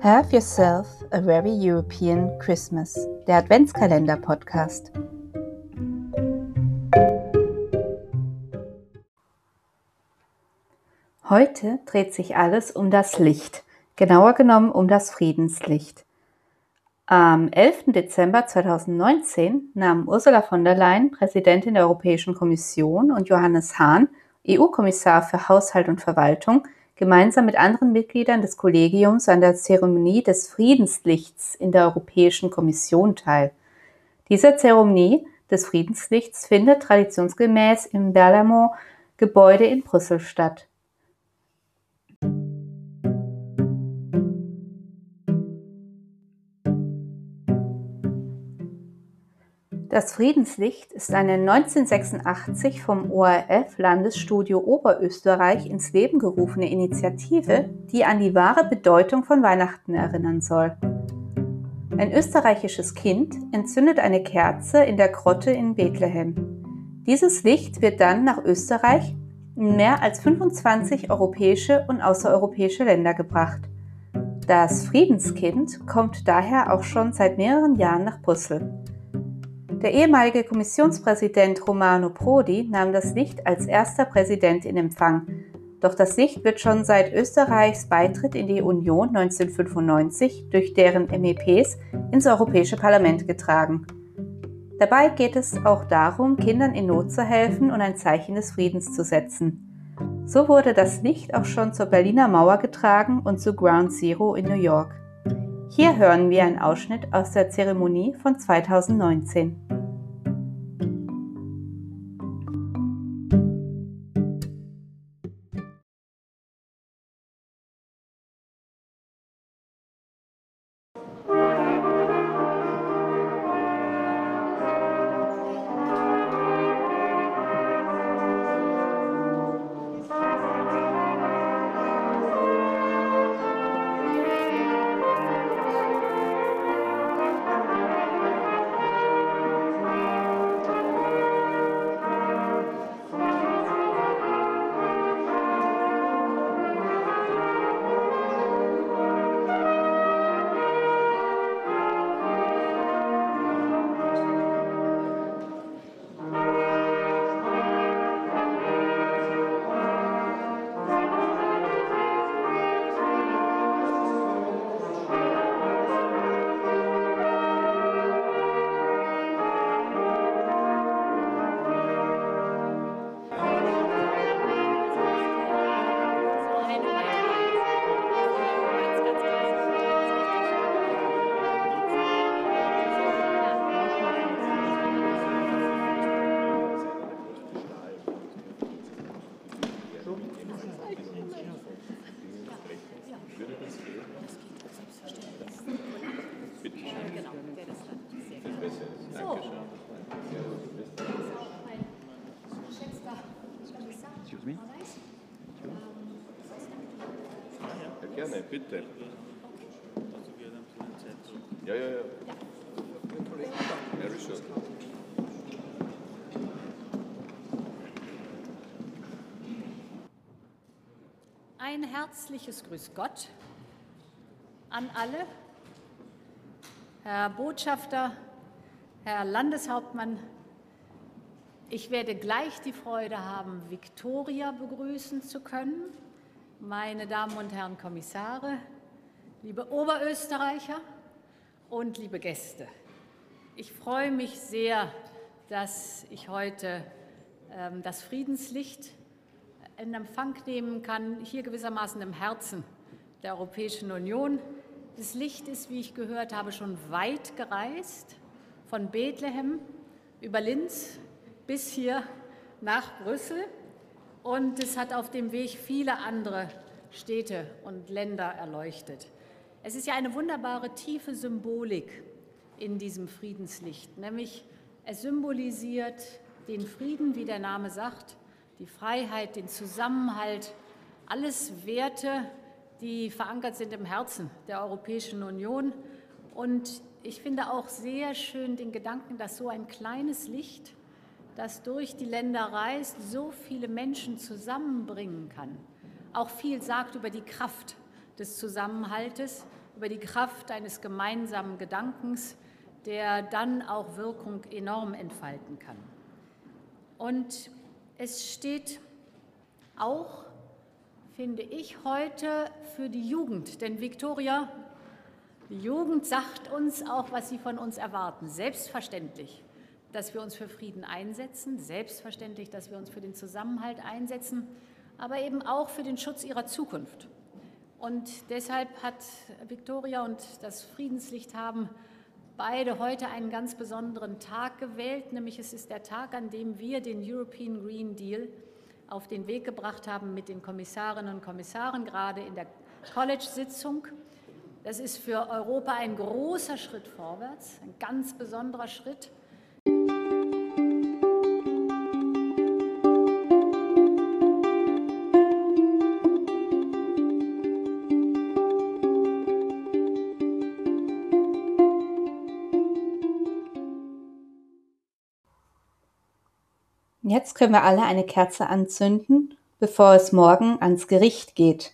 Have Yourself a Very European Christmas, der Adventskalender-Podcast. Heute dreht sich alles um das Licht, genauer genommen um das Friedenslicht. Am 11. Dezember 2019 nahmen Ursula von der Leyen, Präsidentin der Europäischen Kommission, und Johannes Hahn, EU-Kommissar für Haushalt und Verwaltung, gemeinsam mit anderen Mitgliedern des Kollegiums an der Zeremonie des Friedenslichts in der Europäischen Kommission teil. Diese Zeremonie des Friedenslichts findet traditionsgemäß im Berlaymont-Gebäude in Brüssel statt. Das Friedenslicht ist eine 1986 vom ORF Landesstudio Oberösterreich ins Leben gerufene Initiative, die an die wahre Bedeutung von Weihnachten erinnern soll. Ein österreichisches Kind entzündet eine Kerze in der Grotte in Bethlehem. Dieses Licht wird dann nach Österreich in mehr als 25 europäische und außereuropäische Länder gebracht. Das Friedenskind kommt daher auch schon seit mehreren Jahren nach Brüssel. Der ehemalige Kommissionspräsident Romano Prodi nahm das Licht als erster Präsident in Empfang. Doch das Licht wird schon seit Österreichs Beitritt in die Union 1995 durch deren MEPs ins Europäische Parlament getragen. Dabei geht es auch darum, Kindern in Not zu helfen und ein Zeichen des Friedens zu setzen. So wurde das Licht auch schon zur Berliner Mauer getragen und zu Ground Zero in New York. Hier hören wir einen Ausschnitt aus der Zeremonie von 2019. Gerne, bitte. Ja, ja, ja. Very sure. Ein herzliches Grüß Gott an alle. Herr Botschafter, Herr Landeshauptmann, ich werde gleich die Freude haben, Viktoria begrüßen zu können meine Damen und Herren Kommissare, liebe Oberösterreicher und liebe Gäste. Ich freue mich sehr, dass ich heute ähm, das Friedenslicht in Empfang nehmen kann, hier gewissermaßen im Herzen der Europäischen Union. Das Licht ist, wie ich gehört habe, schon weit gereist, von Bethlehem über Linz bis hier nach Brüssel. Und es hat auf dem Weg viele andere Städte und Länder erleuchtet. Es ist ja eine wunderbare tiefe Symbolik in diesem Friedenslicht, nämlich es symbolisiert den Frieden, wie der Name sagt, die Freiheit, den Zusammenhalt, alles Werte, die verankert sind im Herzen der Europäischen Union. Und ich finde auch sehr schön den Gedanken, dass so ein kleines Licht das durch die Länder reist, so viele Menschen zusammenbringen kann. Auch viel sagt über die Kraft des Zusammenhaltes, über die Kraft eines gemeinsamen Gedankens, der dann auch Wirkung enorm entfalten kann. Und es steht auch, finde ich, heute für die Jugend. Denn Viktoria, die Jugend sagt uns auch, was sie von uns erwarten. Selbstverständlich, dass wir uns für Frieden einsetzen, selbstverständlich, dass wir uns für den Zusammenhalt einsetzen, aber eben auch für den Schutz ihrer Zukunft. Und deshalb hat Viktoria und das Friedenslicht haben beide heute einen ganz besonderen Tag gewählt, nämlich es ist der Tag, an dem wir den European Green Deal auf den Weg gebracht haben mit den Kommissarinnen und Kommissaren, gerade in der College-Sitzung. Das ist für Europa ein großer Schritt vorwärts, ein ganz besonderer Schritt. Jetzt können wir alle eine Kerze anzünden, bevor es morgen ans Gericht geht.